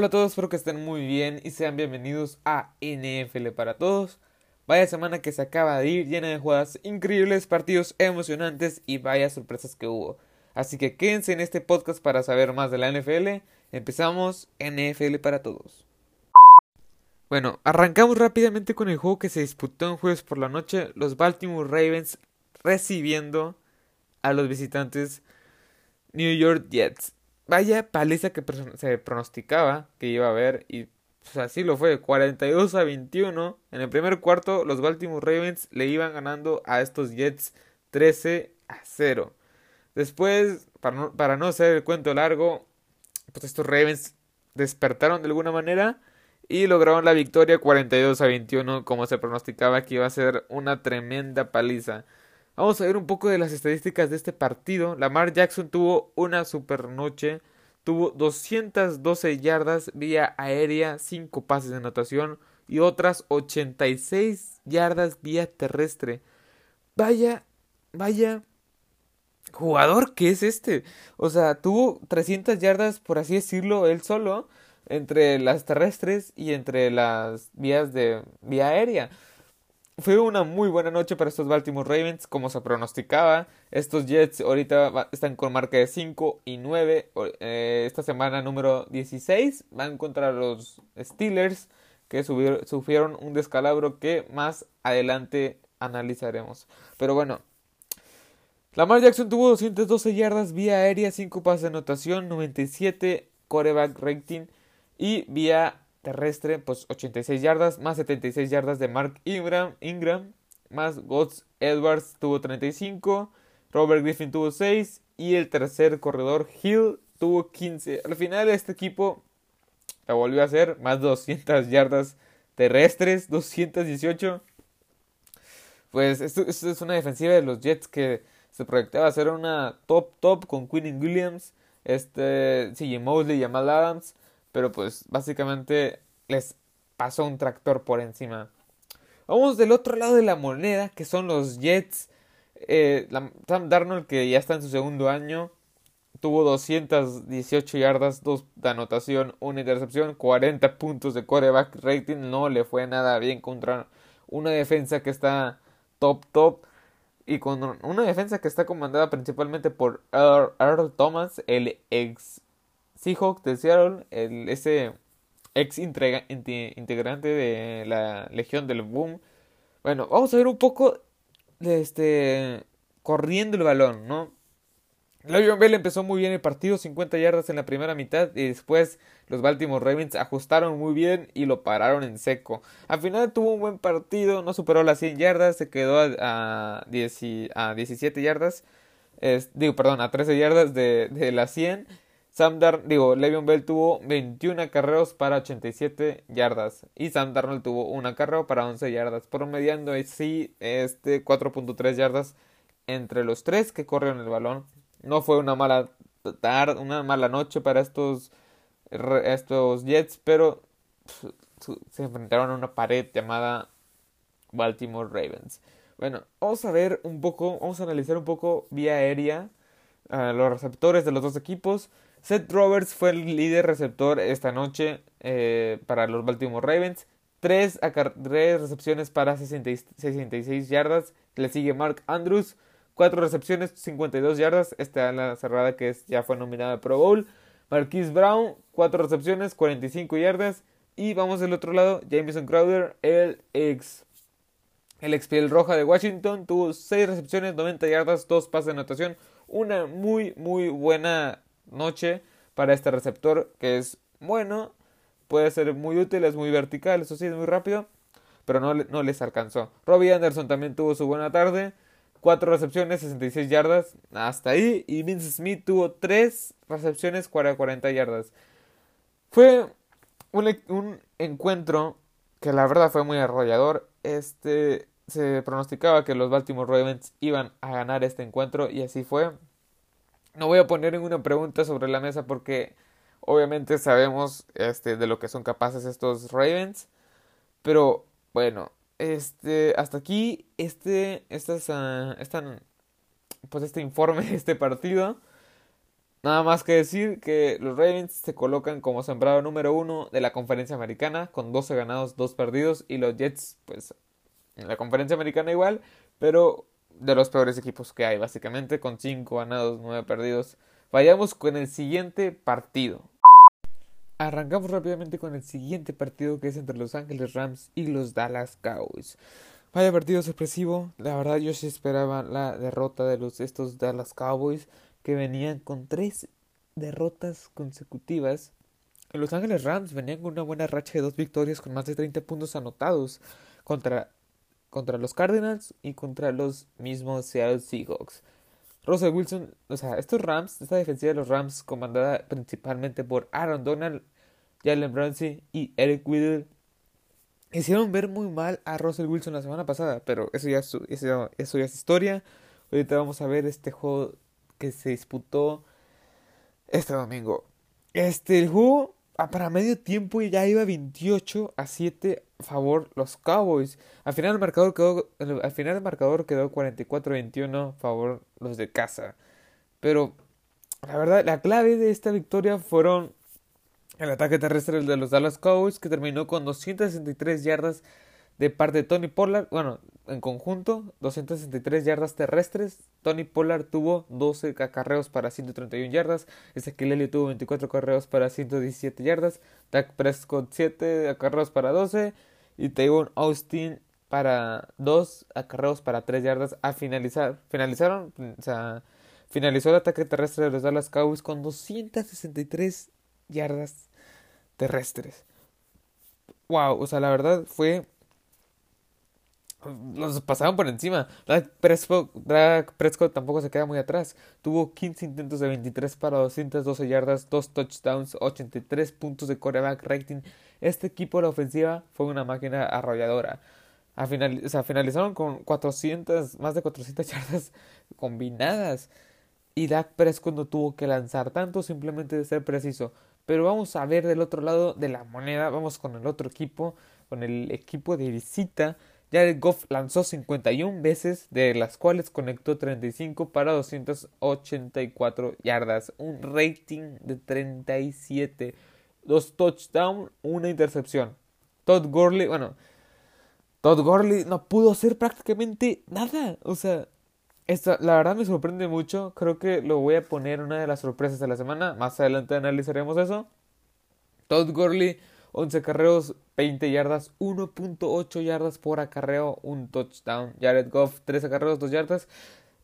Hola a todos, espero que estén muy bien y sean bienvenidos a NFL para todos. Vaya semana que se acaba de ir, llena de jugadas increíbles, partidos emocionantes y vaya sorpresas que hubo. Así que quédense en este podcast para saber más de la NFL. Empezamos NFL para todos. Bueno, arrancamos rápidamente con el juego que se disputó en jueves por la noche, los Baltimore Ravens recibiendo a los visitantes New York Jets vaya paliza que se pronosticaba que iba a haber y pues, así lo fue, 42 a 21. En el primer cuarto los Baltimore Ravens le iban ganando a estos Jets 13 a 0. Después, para no, para no hacer el cuento largo, pues estos Ravens despertaron de alguna manera y lograron la victoria 42 a 21 como se pronosticaba que iba a ser una tremenda paliza. Vamos a ver un poco de las estadísticas de este partido. Lamar Jackson tuvo una super noche. Tuvo 212 yardas vía aérea, 5 pases de anotación y otras 86 yardas vía terrestre. Vaya, vaya jugador que es este. O sea, tuvo 300 yardas, por así decirlo, él solo, entre las terrestres y entre las vías de vía aérea. Fue una muy buena noche para estos Baltimore Ravens, como se pronosticaba. Estos Jets ahorita están con marca de 5 y 9. Eh, esta semana número 16 van contra los Steelers, que sufrieron un descalabro que más adelante analizaremos. Pero bueno, Lamar Jackson tuvo 212 yardas vía aérea, 5 pases de anotación, 97 coreback rating y vía terrestre, pues 86 yardas, más 76 yardas de Mark Ingram, Ingram más Godz Edwards tuvo 35, Robert Griffin tuvo 6 y el tercer corredor Hill tuvo 15. Al final este equipo la volvió a hacer, más 200 yardas terrestres, 218. Pues esto, es una defensiva de los Jets que se proyectaba ser una top top con Quinn Williams, este CJ Mosley y Jamal Adams pero pues básicamente les pasó un tractor por encima. Vamos del otro lado de la moneda, que son los Jets. Eh, Sam Darnold, que ya está en su segundo año, tuvo 218 yardas, 2 de anotación, una intercepción, 40 puntos de quarterback rating. No le fue nada bien contra una defensa que está top, top. Y con una defensa que está comandada principalmente por Earl Thomas, el ex Seahawk de Seattle, el, ese ex integrante de la Legión del Boom. Bueno, vamos a ver un poco de este corriendo el balón, ¿no? Le'Veon Bell empezó muy bien el partido, 50 yardas en la primera mitad y después los Baltimore Ravens ajustaron muy bien y lo pararon en seco. Al final tuvo un buen partido, no superó las 100 yardas, se quedó a, 17 yardas, digo, perdón, a 13 yardas de, de las 100 Sam Darnold, digo, Le'Veon Bell tuvo 21 acarreos para 87 yardas y Sam Darnold tuvo un acarreo para 11 yardas, promediando así este 4.3 yardas entre los tres que corrieron el balón. No fue una mala tarde, una mala noche para estos estos Jets, pero se enfrentaron a una pared llamada Baltimore Ravens. Bueno, vamos a ver un poco, vamos a analizar un poco vía aérea los receptores de los dos equipos. Seth Roberts fue el líder receptor esta noche eh, para los Baltimore Ravens. Tres, recepciones para 66 yardas. Le sigue Mark Andrews. Cuatro recepciones, 52 yardas. Esta es la cerrada que ya fue nominada Pro Bowl. Marquise Brown, cuatro recepciones, 45 yardas. Y vamos del otro lado, Jameson Crowder, el ex, el ex piel roja de Washington, tuvo 6 recepciones, 90 yardas, 2 pases de anotación. Una muy, muy buena noche para este receptor que es bueno, puede ser muy útil, es muy vertical, eso sí, es muy rápido, pero no, no les alcanzó. Robbie Anderson también tuvo su buena tarde, 4 recepciones, 66 yardas, hasta ahí, y Vince Smith tuvo 3 recepciones, 40 yardas. Fue un, un encuentro que la verdad fue muy arrollador. Este se pronosticaba que los Baltimore Ravens iban a ganar este encuentro y así fue. No voy a poner ninguna pregunta sobre la mesa porque obviamente sabemos este, de lo que son capaces estos Ravens. Pero bueno, este, hasta aquí este, uh, pues este informe este partido. Nada más que decir que los Ravens se colocan como sembrado número uno de la conferencia americana con 12 ganados, 2 perdidos y los Jets pues en la conferencia americana igual, pero de los peores equipos que hay básicamente con 5 ganados, 9 perdidos. Vayamos con el siguiente partido. Arrancamos rápidamente con el siguiente partido que es entre Los Ángeles Rams y los Dallas Cowboys. Vaya partido sorpresivo. La verdad yo sí esperaba la derrota de los estos Dallas Cowboys que venían con tres derrotas consecutivas. Los Ángeles Rams venían con una buena racha de dos victorias con más de 30 puntos anotados contra, contra los Cardinals y contra los mismos Seattle Seahawks. Russell Wilson, o sea, estos Rams, esta defensiva de los Rams, comandada principalmente por Aaron Donald, Jalen Ramsey y Eric Whittle, hicieron ver muy mal a Russell Wilson la semana pasada, pero eso ya, es, historia. Ahorita vamos a ver este juego que se disputó este domingo. Este, juego ah, para medio tiempo ya iba 28 a 7 a favor los Cowboys. Al final el marcador quedó, al final el marcador quedó 44-21 a favor los de casa. Pero la verdad, la clave de esta victoria fueron el ataque terrestre de los Dallas Cowboys que terminó con 263 yardas de parte de Tony Pollard. Bueno, en conjunto, 263 yardas terrestres. Tony Pollard tuvo 12 acarreos para 131 yardas. Ezequiel tuvo 24 acarreos para 117 yardas. Dak Prescott 7 acarreos para 12. Y Tavon Austin para 2 acarreos para 3 yardas a finalizar. Finalizaron, o sea, finalizó el ataque terrestre de los Dallas Cowboys con 263 yardas terrestres. Wow, o sea, la verdad fue los pasaron por encima. Dak Prescott, tampoco se queda muy atrás. Tuvo 15 intentos de 23 para 212 yardas, 2 touchdowns, 83 puntos de coreback rating. Este equipo de la ofensiva fue una máquina arrolladora. A final, o sea, finalizaron con 400, más de 400 yardas combinadas. Y Dak Prescott no tuvo que lanzar tanto, simplemente de ser preciso. Pero vamos a ver del otro lado de la moneda. Vamos con el otro equipo, con el equipo de visita Jared Goff lanzó 51 veces, de las cuales conectó 35 para 284 yardas, un rating de 37, dos touchdowns, una intercepción. Todd Gurley, bueno, Todd Gurley no pudo hacer prácticamente nada, o sea, esto, la verdad me sorprende mucho, creo que lo voy a poner una de las sorpresas de la semana, más adelante analizaremos eso. Todd Gurley 11 acarreos, 20 yardas, 1.8 yardas por acarreo, un touchdown. Jared Goff, 3 acarreos, 2 yardas.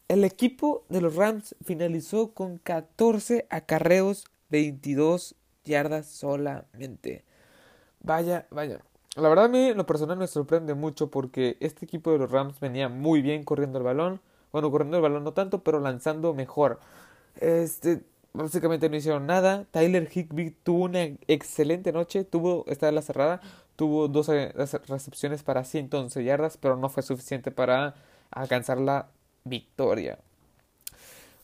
El equipo de los Rams finalizó con 14 acarreos, 22 yardas solamente. Vaya, vaya. La verdad a mí lo personal me sorprende mucho porque este equipo de los Rams venía muy bien corriendo el balón. Bueno, corriendo el balón no tanto, pero lanzando mejor. Este, básicamente no hicieron nada. Tyler Higby tuvo una excelente noche, tuvo, esta la cerrada, tuvo dos recepciones para 111 yardas, pero no fue suficiente para alcanzar la victoria.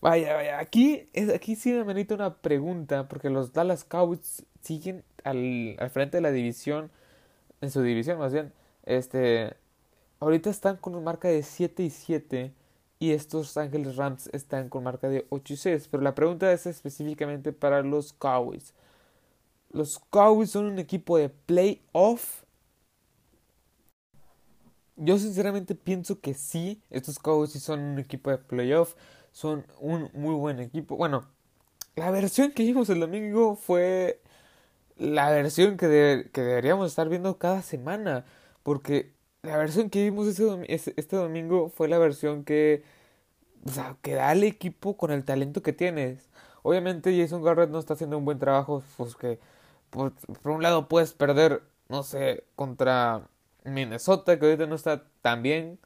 Vaya, vaya, aquí, es, aquí sí me merita una pregunta, porque los Dallas Cowboys siguen al, al frente de la división, en su división más bien, este, ahorita están con una marca de 7 y 7 y estos Ángeles Rams están con marca de 8 y 6. Pero la pregunta es específicamente para los Cowboys. ¿Los Cowboys son un equipo de playoff? Yo sinceramente pienso que sí. Estos Cowboys sí son un equipo de playoff. Son un muy buen equipo. Bueno, la versión que vimos el domingo fue la versión que, que deberíamos estar viendo cada semana. Porque la versión que vimos este, este domingo fue la versión que, que da al equipo con el talento que tienes. Obviamente Jason Garrett no está haciendo un buen trabajo, pues que por, por un lado puedes perder, no sé, contra Minnesota, que ahorita no está tan bien,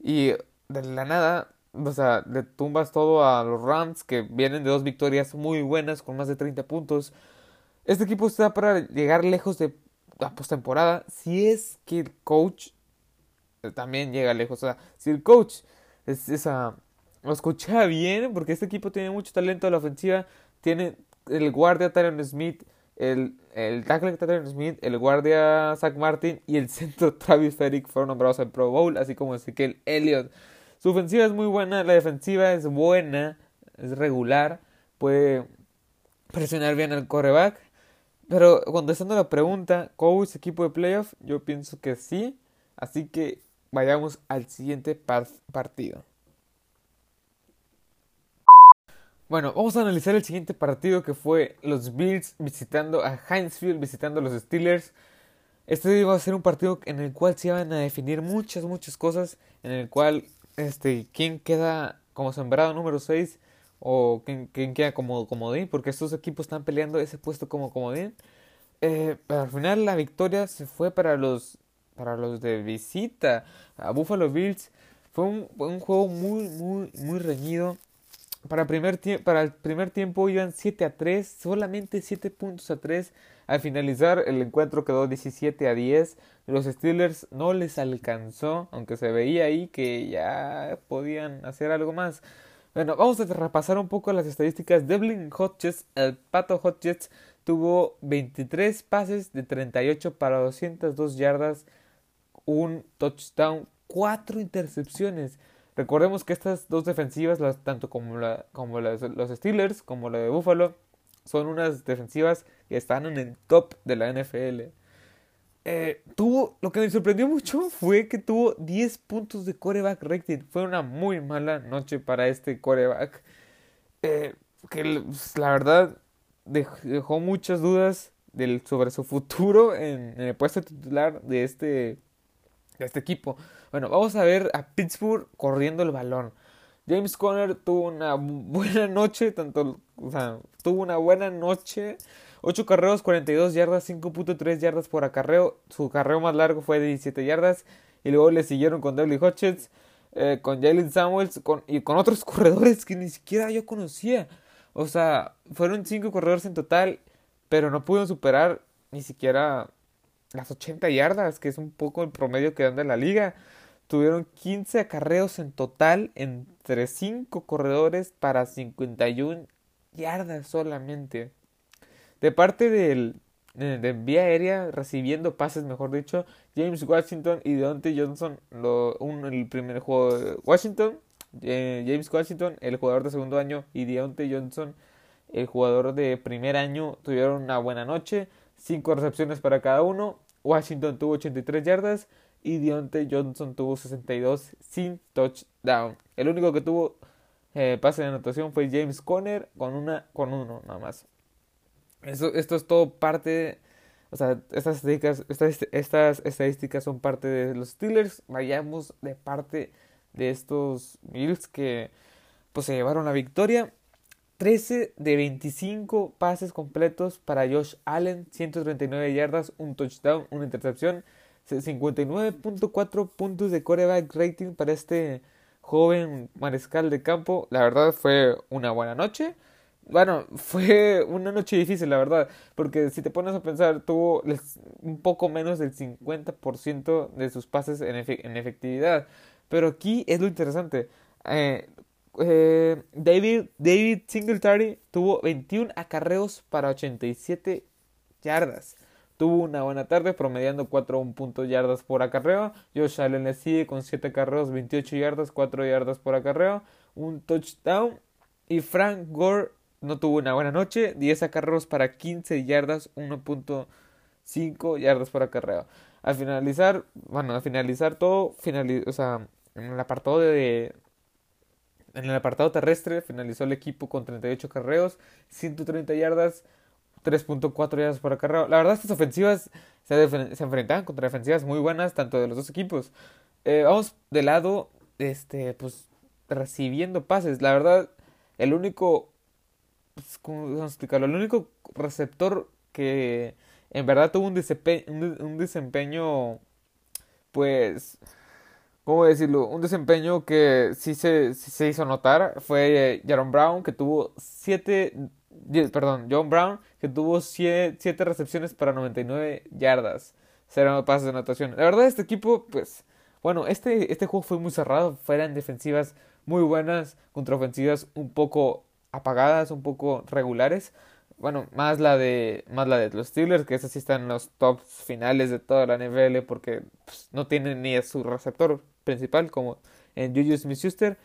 y de la nada, o sea, le tumbas todo a los Rams, que vienen de dos victorias muy buenas, con más de 30 puntos. Este equipo está para llegar lejos de la postemporada, si es que el coach también llega lejos. O sea, si el coach es esa, lo escucha bien, porque este equipo tiene mucho talento en la ofensiva, tiene el guardia Tyron Smith, el, el tackle Tyron Smith, el guardia Zach Martin y el centro Travis Ferrick fueron nombrados al Pro Bowl, así como Ezequiel Elliott. Su ofensiva es muy buena, la defensiva es buena, es regular, puede presionar bien al coreback. Pero contestando la pregunta, ¿Cowboys equipo de playoff? Yo pienso que sí. Así que vayamos al siguiente partido. Bueno, vamos a analizar el siguiente partido que fue los Bills visitando a Hinesfield, visitando a los Steelers. Este iba a ser un partido en el cual se iban a definir muchas, muchas cosas. En el cual, este, quién queda como sembrado número 6 o quién, queda como comodín, porque estos equipos están peleando ese puesto como comodín. Eh, pero al final la victoria se fue para los, para los de visita a Buffalo Bills. Fue un, un juego muy, muy, muy reñido. Para, primer para el primer tiempo iban 7 a 3, solamente 7 puntos a 3. Al finalizar el encuentro quedó 17 a 10. Los Steelers no les alcanzó, aunque se veía ahí que ya podían hacer algo más. Bueno, vamos a repasar un poco las estadísticas. Devlin Hodges, el pato Hodges, tuvo 23 pases de 38 para 202 yardas, un touchdown, 4 intercepciones. Recordemos que estas dos defensivas, las, tanto como, la, como los Steelers como la de Buffalo, son unas defensivas que están en el top de la NFL. Eh, tuvo, lo que me sorprendió mucho fue que tuvo 10 puntos de coreback rating. Fue una muy mala noche para este coreback. Eh, que pues, la verdad dejó muchas dudas del, sobre su futuro en, el puesto titular de este, de este equipo. Bueno, vamos a ver a Pittsburgh corriendo el balón. James Conner tuvo una buena noche, tanto, o sea, tuvo una buena noche 8 carreos, 42 yardas, 5.3 yardas por acarreo. Su carreo más largo fue de 17 yardas. Y luego le siguieron con Devlin Hodges, eh, con Jalen Samuels y con otros corredores que ni siquiera yo conocía. O sea, fueron 5 corredores en total, pero no pudieron superar ni siquiera las 80 yardas, que es un poco el promedio que dan de la liga. Tuvieron 15 acarreos en total entre 5 corredores para 51 yardas solamente. De parte del, de vía aérea, recibiendo pases, mejor dicho, James Washington y Deontay Johnson, lo, un, el primer juego de Washington, eh, James Washington, el jugador de segundo año, y Deontay Johnson, el jugador de primer año, tuvieron una buena noche, cinco recepciones para cada uno, Washington tuvo 83 yardas y Deontay Johnson tuvo 62 sin touchdown. El único que tuvo eh, pase de anotación fue James Conner con una con uno nada más. Esto, esto es todo parte, o sea, estas estadísticas, estas, estas estadísticas son parte de los Steelers. Vayamos de parte de estos Bills que pues se llevaron la victoria. 13 de 25 pases completos para Josh Allen, 139 yardas, un touchdown, una intercepción, 59.4 puntos de coreback rating para este joven mariscal de campo. La verdad fue una buena noche. Bueno, fue una noche difícil, la verdad, porque si te pones a pensar, tuvo un poco menos del 50% de sus pases en, efectividad. Pero aquí es lo interesante. Eh, eh, David, David Singletary tuvo 21 acarreos para 87 yardas. Tuvo una buena tarde, promediando 4 puntos yardas por acarreo. Josh Allen le sigue con 7 acarreos, 28 yardas, 4 yardas por acarreo, un touchdown. Y Frank Gore no tuvo una buena noche, 10 acarreos para 15 yardas, 1.5 yardas por acarreo. Al finalizar, bueno, al finalizar todo, o sea, en el apartado de, en el apartado terrestre finalizó el equipo con 38 carreos, 130 yardas, 3.4 yardas por acarreo. La verdad, estas ofensivas se, se, enfrentaban contra defensivas muy buenas, tanto de los dos equipos. Eh, vamos de lado, este, pues, recibiendo pases. La verdad, el único pues, ¿cómo explicarlo? El único receptor que en verdad tuvo un desempeño, un desempeño pues, ¿cómo decirlo? Un desempeño que sí se, se hizo notar fue Jaron Brown, que tuvo 7, perdón, John Brown, que tuvo 7 recepciones para 99 yardas, cero pases de anotación. La verdad, este equipo, pues, bueno, este, este juego fue muy cerrado, fueran defensivas muy buenas contra ofensivas un poco apagadas, un poco regulares. Bueno, más la de más la de los Steelers, que esas sí están en los tops finales de toda la NFL porque pues, no tienen ni a su receptor principal como en Juju Smith-Schuster.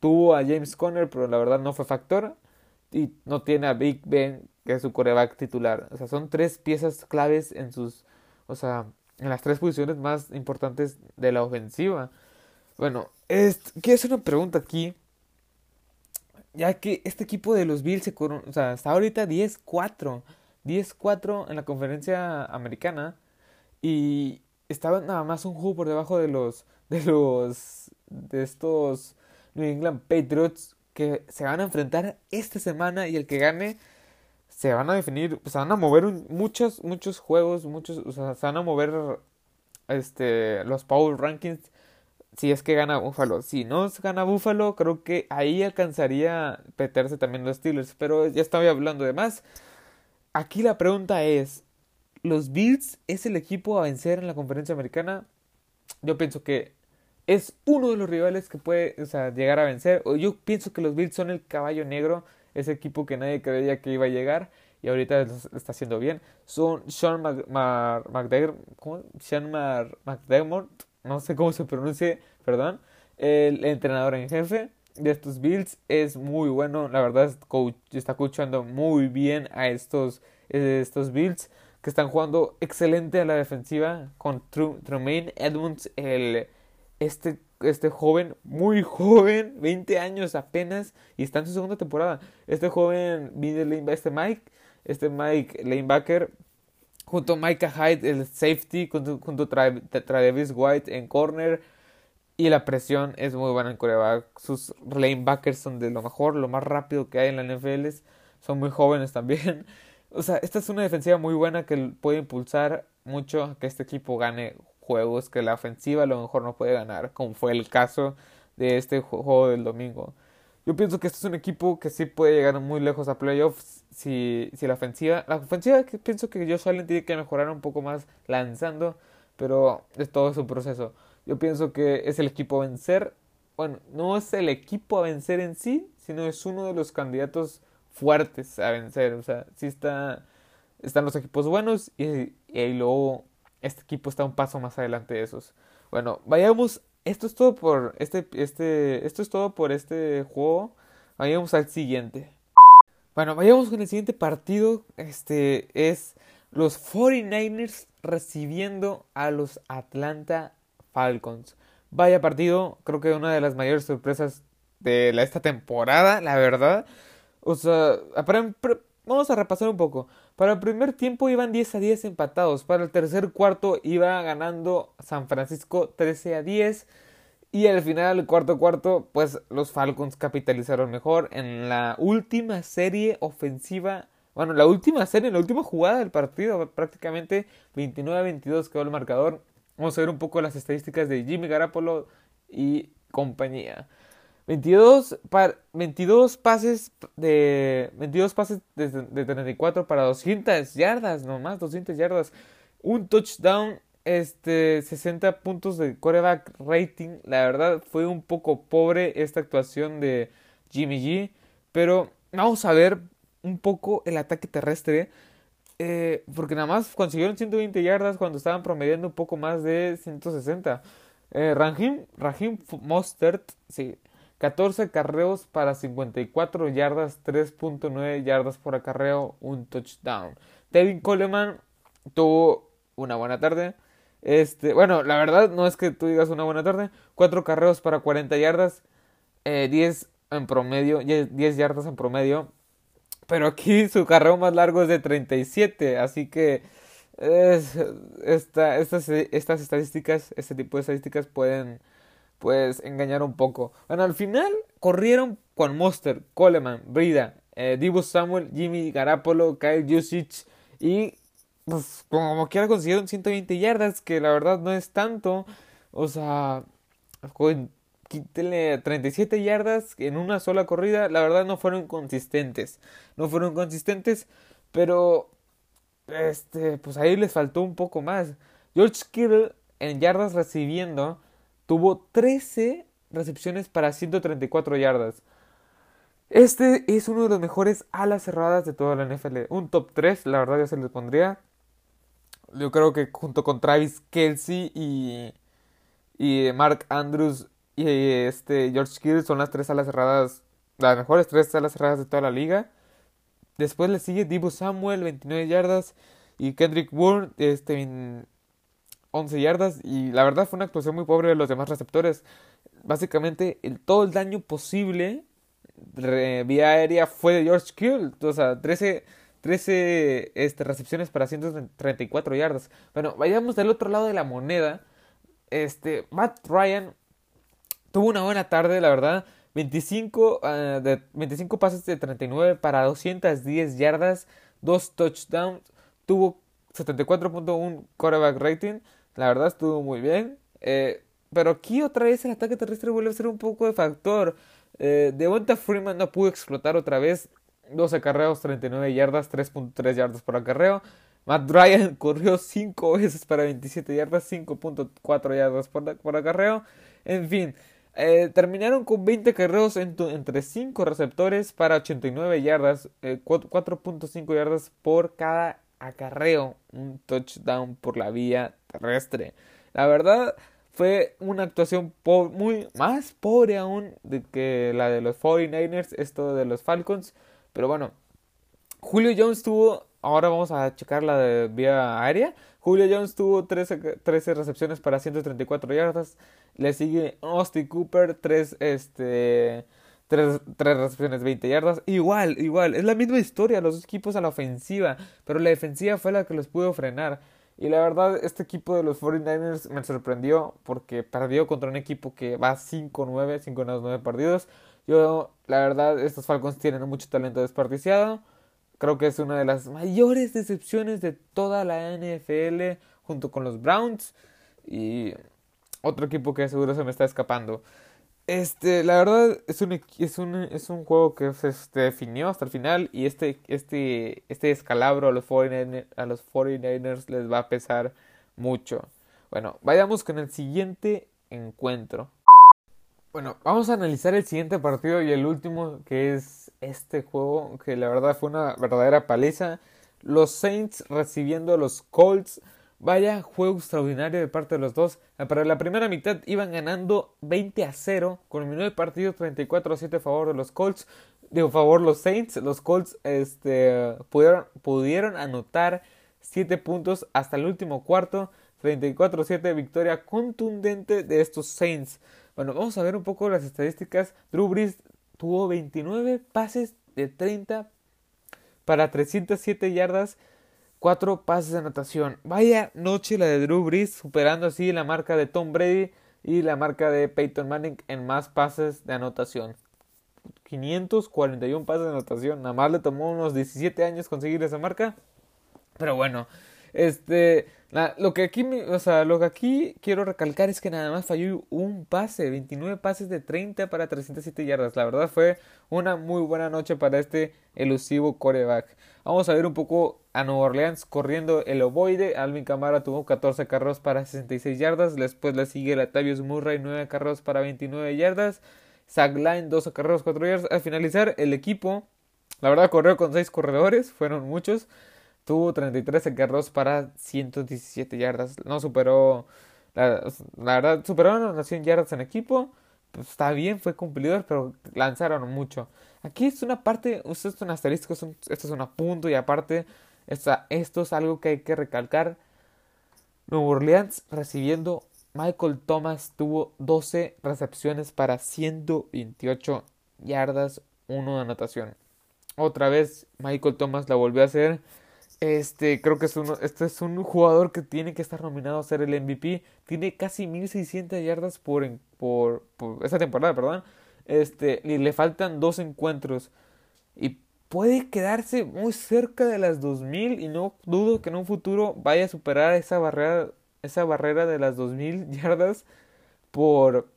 Tuvo a James Conner, pero la verdad no fue factor. Y no tiene a Big Ben que es su coreback titular. O sea, son tres piezas claves en sus, o sea, en las tres posiciones más importantes de la ofensiva. Bueno, es, quiero hacer una pregunta aquí. Ya que este equipo de los Bills se o sea, está ahorita 10-4. 10-4 en la conferencia americana. Y estaba nada más un juego por debajo de los. De los. de estos New England Patriots que se van a enfrentar esta semana. Y el que gane se van a definir, se van a mover muchos, muchos juegos, muchos, o sea, se van a mover este, los Power Rankings si es que gana Buffalo. Si no gana Buffalo, creo que ahí alcanzaría meterse también los Steelers, pero ya estaba hablando de más. Aquí la pregunta es, ¿los Bills es el equipo a vencer en la conferencia americana? Yo pienso que es uno de los rivales que puede llegar a vencer. Yo pienso que los Bills son el caballo negro ese equipo que nadie creía que iba a llegar y ahorita está haciendo bien. Son Sean McDermott, no sé cómo se pronuncie, perdón, el entrenador en jefe de estos Bills es muy bueno, la verdad está escuchando muy bien a estos, estos Bills que están jugando excelente a la defensiva con Tremaine Edmonds, el, este este joven, muy joven, 20 años apenas, y está en su segunda temporada. Este joven, este Mike, este Mike Lanebacker, junto a Micah Hyde, el safety, junto, junto a Travis White en corner. Y la presión es muy buena en coreback. Sus lanebackers son de lo mejor, lo más rápido que hay en la NFL. Son muy jóvenes también. O sea, esta es una defensiva muy buena que puede impulsar mucho que este equipo gane juegos que la ofensiva a lo mejor no puede ganar, como fue el caso de este juego del domingo. Yo pienso que este es un equipo que sí puede llegar muy lejos a playoffs si, si la ofensiva... La ofensiva que pienso que Josh Allen tiene que mejorar un poco más lanzando, pero es todo su proceso. Yo pienso que es el equipo a vencer. Bueno, no es el equipo a vencer en sí, sino es uno de los candidatos fuertes a vencer. O sea, sí está, están los equipos buenos y, y luego este equipo está un paso más adelante de esos. Bueno, vayamos. Esto es todo por este, este, esto es todo por este juego. Vayamos al siguiente. Bueno, vayamos con el siguiente partido. Este es los 49ers recibiendo a los Atlanta Falcons. Vaya partido, creo que una de las mayores sorpresas de esta temporada, la verdad. O sea, vamos a repasar un poco. Para el primer tiempo iban 10 a 10 empatados. Para el tercer cuarto iba ganando San Francisco 13 a 10. Y al final del cuarto cuarto, pues los Falcons capitalizaron mejor en la última serie ofensiva. Bueno, la última serie, la última jugada del partido, prácticamente 29 a 22 quedó el marcador. Vamos a ver un poco las estadísticas de Jimmy Garapolo y compañía. 22, 22 pases de 22 pases de, de 34 para 200 yardas, nomás 200 yardas. Un touchdown, este 60 puntos de coreback rating. La verdad fue un poco pobre esta actuación de Jimmy G, pero vamos a ver un poco el ataque terrestre. Eh, porque nada más consiguieron 120 yardas cuando estaban promediando un poco más de 160. Eh, Rahim, Rahim Mostert, sí, 14 carreos para 54 yardas, 3.9 yardas por acarreo, un touchdown. Tevin Coleman tuvo una buena tarde. Este, bueno, la verdad no es que tú digas una buena tarde. 4 carreos para 40 yardas, 10 eh, en promedio, 10 yardas en promedio. Pero aquí su carreo más largo es de 37, así que esta, estas, estas estadísticas, este tipo de estadísticas pueden pues engañar un poco. Bueno, al final corrieron con Monster, Coleman, Brida, eh, Divo Samuel, Jimmy Garapolo, Kyle Jusic y pues como quiera consiguieron 120 yardas, que la verdad no es tanto. O sea, quítele 37 yardas en una sola corrida, la verdad no fueron consistentes. No fueron consistentes, pero este, pues ahí les faltó un poco más. George Kittle en yardas recibiendo tuvo 13 recepciones para 134 yardas. Este es uno de los mejores alas cerradas de toda la NFL. Un top 3, la verdad ya se les pondría. Yo creo que junto con Travis Kelsey y, y Mark Andrews y este George Kittle son las tres alas cerradas, las mejores tres alas cerradas de toda la liga. Después le sigue Divo Samuel, 29 yardas. Y Kendrick Bourne, este, 11 yardas. Y la verdad fue una actuación muy pobre de los demás receptores. Básicamente, el, todo el daño posible vía aérea fue de George Kittle. O sea, 13, 13 este, recepciones para 134 yardas. Bueno, vayamos del otro lado de la moneda. Este, Matt Ryan tuvo una buena tarde, la verdad. 25, ah, de, 25 pases de 39 para 210 yardas, 2 touchdowns. Tuvo 74.1 quarterback rating. La verdad estuvo muy bien. Eh, pero aquí otra vez el ataque terrestre vuelve a ser un poco de factor. Eh, Devonta Freeman no pudo explotar otra vez. 12 acarreos, 39 yardas, 3.3 yardas por acarreo. Matt Ryan corrió 5 veces para 27 yardas, 5.4 yardas por, por, acarreo. En fin, eh, terminaron con 20 acarreos entre 5 receptores para 89 yardas, 4.5 eh, yardas por cada acarreo. Un touchdown por la vía terrestre. La verdad, fue una actuación muy más pobre aún de que la de los 49ers, esto de los Falcons. Pero bueno, Julio Jones tuvo, ahora vamos a checar la de vía aérea. Julio Jones tuvo 13, 13 recepciones para 134 yardas. Le sigue Austin Cooper, 3 este, tres, recepciones, 20 yardas. Igual, igual, es la misma historia, los dos equipos a la ofensiva, pero la defensiva fue la que los pudo frenar. Y la verdad, este equipo de los 49ers me sorprendió porque perdió contra un equipo que va 5-9, 5-9 partidos. Yo, la verdad, estos Falcons tienen mucho talento desperdiciado. Creo que es una de las mayores decepciones de toda la NFL junto con los Browns y otro equipo que seguro se me está escapando. Este, la verdad es un, es un, es un juego que se definió hasta el final y este, este, este descalabro a los, 49ers, a los 49ers les va a pesar mucho. Bueno, vayamos con el siguiente encuentro. Bueno, vamos a analizar el siguiente partido y el último que es este juego que la verdad fue una verdadera paliza. Los Saints recibiendo a los Colts Vaya juego extraordinario de parte de los dos. Para la primera mitad iban ganando 20 a 0. Culminó el partido 34 a 7 a favor de los Colts. De favor los Saints. Los Colts este, pudieron, pudieron anotar 7 puntos hasta el último cuarto. 34 a 7 victoria contundente de estos Saints. Bueno, vamos a ver un poco las estadísticas. Drew Brees tuvo 29 pases de 30 para 307 yardas cuatro pases de anotación. Vaya noche la de Drew Brees, superando así la marca de Tom Brady y la marca de Peyton Manning en más pases de anotación. 541 pases de anotación. Nada más le tomó unos 17 años conseguir esa marca. Pero bueno, este, lo que aquí, o sea, lo que aquí quiero recalcar es que nada más falló un pase, 29 pases de 30 para 307 yardas. La verdad fue una muy buena noche para este elusivo coreback. Vamos a ver un poco a Nueva Orleans corriendo el ovoide. Alvin Camara tuvo 14 carros para 66 yardas. Después le sigue Latavius Murray, 9 carros para 29 yardas. Zach Line, 12 carros, 4 yardas. Al finalizar, el equipo, la verdad, corrió con 6 corredores, fueron muchos. Tuvo 33 acarreos para 117 yardas. No superó. La, verdad, superaron las 100 yardas en equipo. Pues está bien, fue cumplidor, pero lanzaron mucho. Aquí es una parte, esto es un asterisco, esto es un punto y aparte, esto es algo que hay que recalcar. Nuevo Orleans recibiendo, Michael Thomas tuvo 12 recepciones para 128 yardas, 1 de anotación. Otra vez Michael Thomas la volvió a hacer este, creo que es uno, este es un jugador que tiene que estar nominado a ser el MVP. Tiene casi 1600 yardas por, por, por esa temporada, perdón. Este, y le faltan dos encuentros. Y puede quedarse muy cerca de las 2000 y no dudo que en un futuro vaya a superar esa barrera, esa barrera de las 2000 yardas por,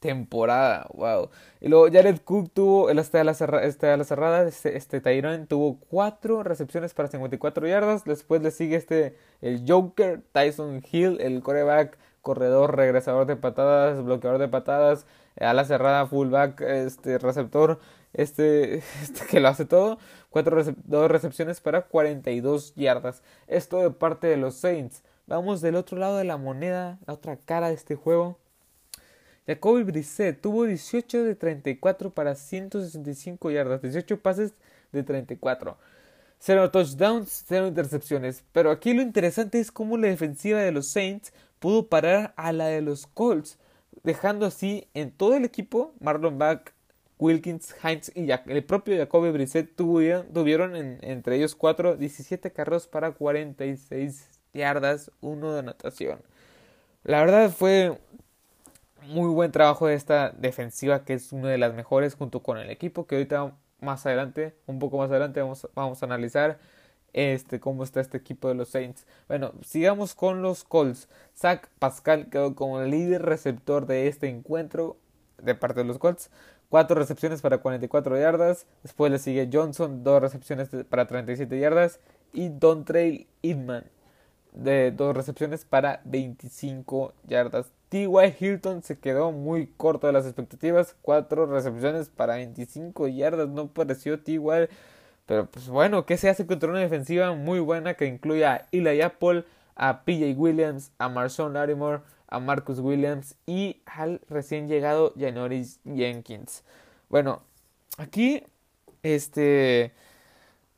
temporada. Wow. Y luego Jared Cook tuvo, el hasta la, cerrada, este, la cerrada, este, este tuvo cuatro recepciones para 54 yardas. Después le sigue este, el Joker, Tyson Hill, el coreback, corredor, regresador de patadas, bloqueador de patadas, a la cerrada, fullback, este, receptor, este, este que lo hace todo. Cuatro dos recepciones para 42 yardas. Esto de parte de los Saints. Vamos del otro lado de la moneda, la otra cara de este juego. Jacoby Brissett tuvo 18 de 34 para 165 yardas, 18 pases de 34. Cero touchdowns, cero intercepciones. Pero aquí lo interesante es cómo la defensiva de los Saints pudo parar a la de los Colts, dejando así en todo el equipo Marlon Back, Wilkins, Hines y el propio Jacoby Brissett tuvieron, entre ellos cuatro 17 carros para 46 yardas, uno de anotación. La verdad fue muy buen trabajo de esta defensiva que es una de las mejores junto con el equipo que ahorita más adelante, un poco más adelante vamos, vamos a analizar este, cómo está este equipo de los Saints. Bueno, sigamos con los Colts. Zach Pascal quedó como el líder receptor de este encuentro de parte de los Colts. Cuatro recepciones para 44 yardas. Después le sigue Johnson, dos recepciones para 37 yardas. Y Don Trail de dos recepciones para 25 yardas. T.Y. Hilton se quedó muy corto de las expectativas. Cuatro recepciones para 25 yardas. No pareció T.Y. Pero pues bueno, ¿qué se hace contra una defensiva muy buena que incluye a Eli Apple, a PJ Williams, a Marshawn Larimore, a Marcus Williams y al recién llegado Janoris Jenkins? Bueno, aquí, este,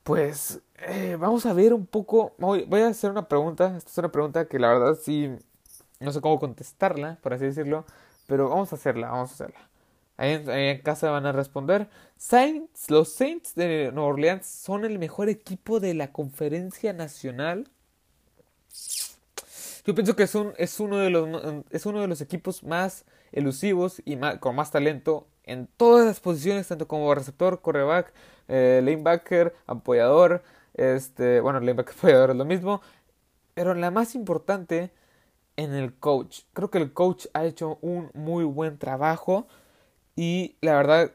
pues eh, vamos a ver un poco. Voy, voy a hacer una pregunta. Esta es una pregunta que la verdad sí no sé cómo contestarla, por así decirlo, pero vamos a hacerla, vamos a hacerla. Ahí en, casa van a responder. Saints, los Saints de Nueva Orleans son el mejor equipo de la conferencia nacional. Yo pienso que es, es, uno, de los, es uno de los equipos más elusivos y con más talento en todas las posiciones, tanto como receptor, correback, eh, lanebacker, apoyador. Este, bueno, lanebacker, apoyador es lo mismo. Pero la más importante en el coach. Creo que el coach ha hecho un muy buen trabajo y la verdad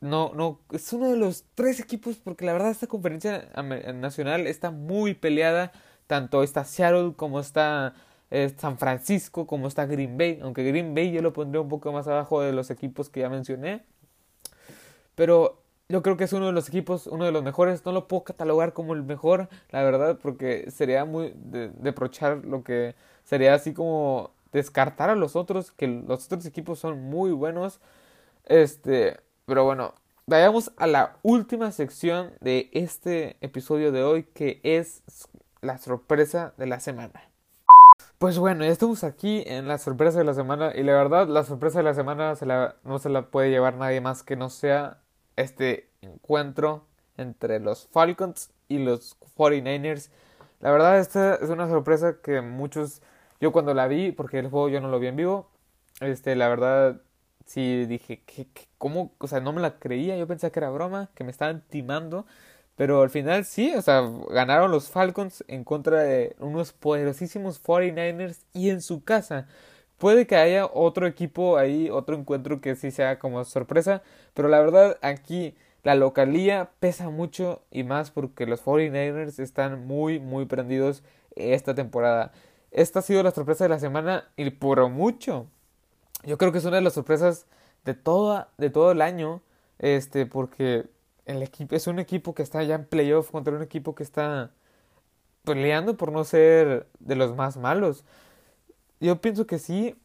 no no es uno de los tres equipos porque la verdad esta conferencia nacional está muy peleada, tanto está Seattle como está eh, San Francisco como está Green Bay, aunque Green Bay yo lo pondré un poco más abajo de los equipos que ya mencioné. Pero yo creo que es uno de los equipos, uno de los mejores. No lo puedo catalogar como el mejor, la verdad, porque sería muy de, deprochar lo que sería así como descartar a los otros, que los otros equipos son muy buenos. Este, pero bueno, vayamos a la última sección de este episodio de hoy, que es la sorpresa de la semana. Pues bueno, ya estamos aquí en la sorpresa de la semana y la verdad la sorpresa de la semana se la, no se la puede llevar nadie más que no sea este encuentro entre los Falcons y los 49ers. La verdad, esta es una sorpresa que muchos, yo cuando la vi, porque el juego yo no lo vi en vivo, este, la verdad, sí dije, ¿qué, cómo? O sea, no me la creía, yo pensé que era broma, que me estaban timando, pero al final sí, o sea, ganaron los Falcons en contra de unos poderosísimos 49ers y en su casa. Puede que haya otro equipo ahí, otro encuentro que sí sea como sorpresa, pero la verdad aquí la localía pesa mucho y más porque los 49ers están muy, muy prendidos esta temporada. Esta ha sido la sorpresa de la semana y por mucho. Yo creo que es una de las sorpresas de, toda, de todo el año, este, porque el equipo es un equipo que está ya en playoff contra un equipo que está peleando por no ser de los más malos yo pienso que sí.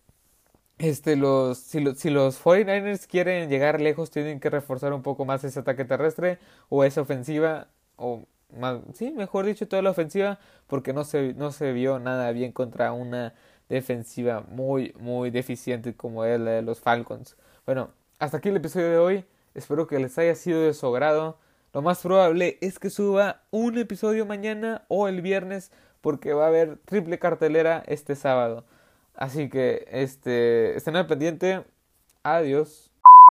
Este, los, si, los, si los 49ers quieren llegar lejos, tienen que reforzar un poco más ese ataque terrestre o esa ofensiva, o más, sí, mejor dicho, toda la ofensiva, porque no se, no se vio nada bien contra una defensiva muy, muy deficiente como es la de los Falcons. Bueno, hasta aquí el episodio de hoy. Espero que les haya sido de su agrado. Lo más probable es que suba un episodio mañana o el viernes porque va a haber triple cartelera este sábado. Así que, este, estén al pendiente. Adiós.